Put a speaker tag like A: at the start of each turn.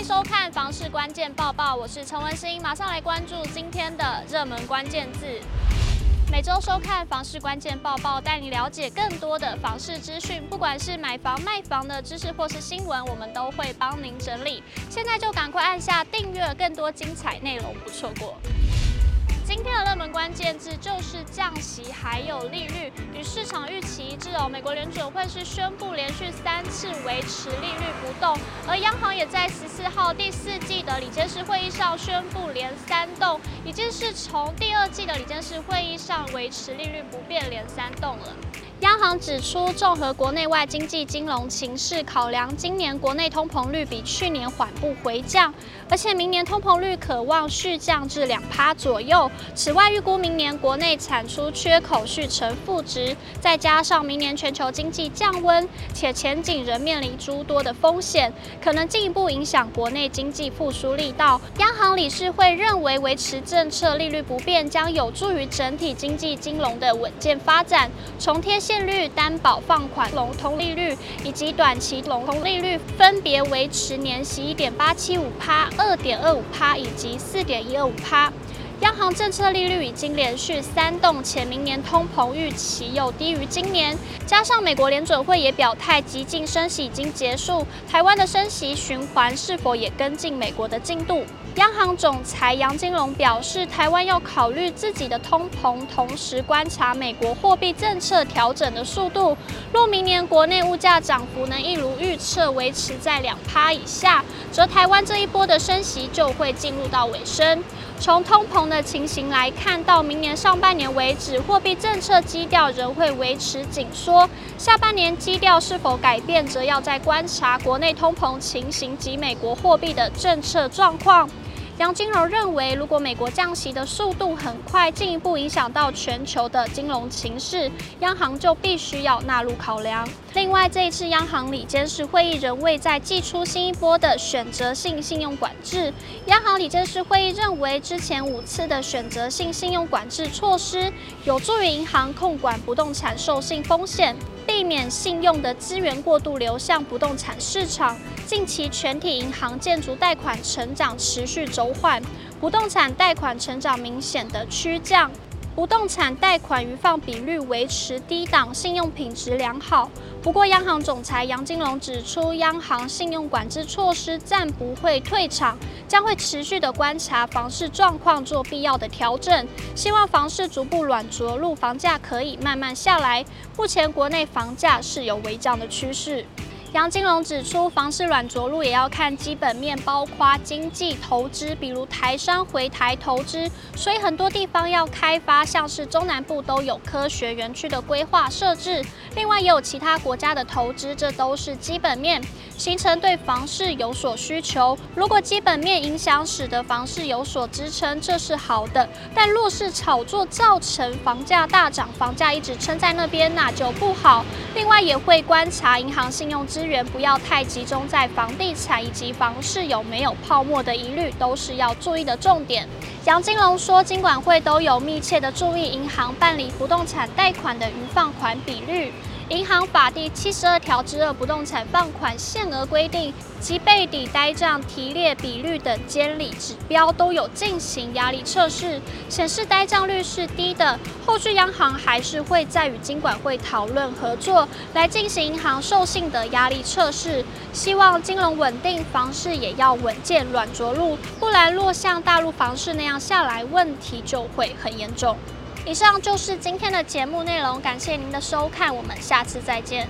A: 迎收看房市关键报报，我是陈文心，马上来关注今天的热门关键字。每周收看房市关键报报，带你了解更多的房市资讯，不管是买房卖房的知识或是新闻，我们都会帮您整理。现在就赶快按下订阅，更多精彩内容不错过。热门关键字就是降息，还有利率与市场预期一致哦。美国联准会是宣布连续三次维持利率不动，而央行也在十四号第四季的理监事会议上宣布连三动，已经是从第二季的理监事会议上维持利率不变连三动了。央行指出，综合国内外经济金融情势考量，今年国内通膨率比去年缓步回降，而且明年通膨率可望续降至两趴左右。此外，预估明年国内产出缺口续呈负值，再加上明年全球经济降温，且前景仍面临诸多的风险，可能进一步影响国内经济复苏力道。央行理事会认为，维持政策利率不变，将有助于整体经济金融的稳健发展，重贴。现率、担保放款融通利率以及短期融通利率分别维持年息一点八七五趴、二点二五趴以及四点一二五趴。央行政策利率已经连续三动，且明年通膨预期又低于今年，加上美国联准会也表态，急进升息已经结束，台湾的升息循环是否也跟进美国的进度？央行总裁杨金龙表示，台湾要考虑自己的通膨，同时观察美国货币政策调整的速度。若明年国内物价涨幅能一如预测维持在两趴以下，则台湾这一波的升息就会进入到尾声。从通膨的情形来看，到明年上半年为止，货币政策基调仍会维持紧缩。下半年基调是否改变，则要再观察国内通膨情形及美国货币的政策状况。杨金龙认为，如果美国降息的速度很快，进一步影响到全球的金融情势，央行就必须要纳入考量。另外，这一次央行理监事会议仍未再祭出新一波的选择性信用管制。央行理监事会议认为，之前五次的选择性信用管制措施，有助于银行控管不动产授信风险。避免信用的资源过度流向不动产市场。近期全体银行建筑贷款成长持续走缓，不动产贷款成长明显的趋降。不动产贷款余放比率维持低档，信用品质良好。不过，央行总裁杨金龙指出，央行信用管制措施暂不会退场，将会持续的观察房市状况，做必要的调整。希望房市逐步软着陆，房价可以慢慢下来。目前国内房价是有微降的趋势。杨金龙指出，房市软着陆也要看基本面，包括经济投资，比如台商回台投资，所以很多地方要开发，像是中南部都有科学园区的规划设置，另外也有其他国家的投资，这都是基本面，形成对房市有所需求。如果基本面影响使得房市有所支撑，这是好的；但若是炒作造成房价大涨，房价一直撑在那边，那就不好。另外也会观察银行信用资源不要太集中在房地产以及房市有没有泡沫的疑虑，都是要注意的重点。杨金龙说，金管会都有密切的注意银行办理不动产贷款的余放款比率。银行法第七十二条之二不动产放款限额规定及备抵呆账提列比率等监理指标都有进行压力测试，显示呆账率是低的。后续央行还是会再与金管会讨论合作，来进行银行授信的压力测试。希望金融稳定，房市也要稳健软着陆，不然若像大陆房市那样下来，问题就会很严重。以上就是今天的节目内容，感谢您的收看，我们下次再见。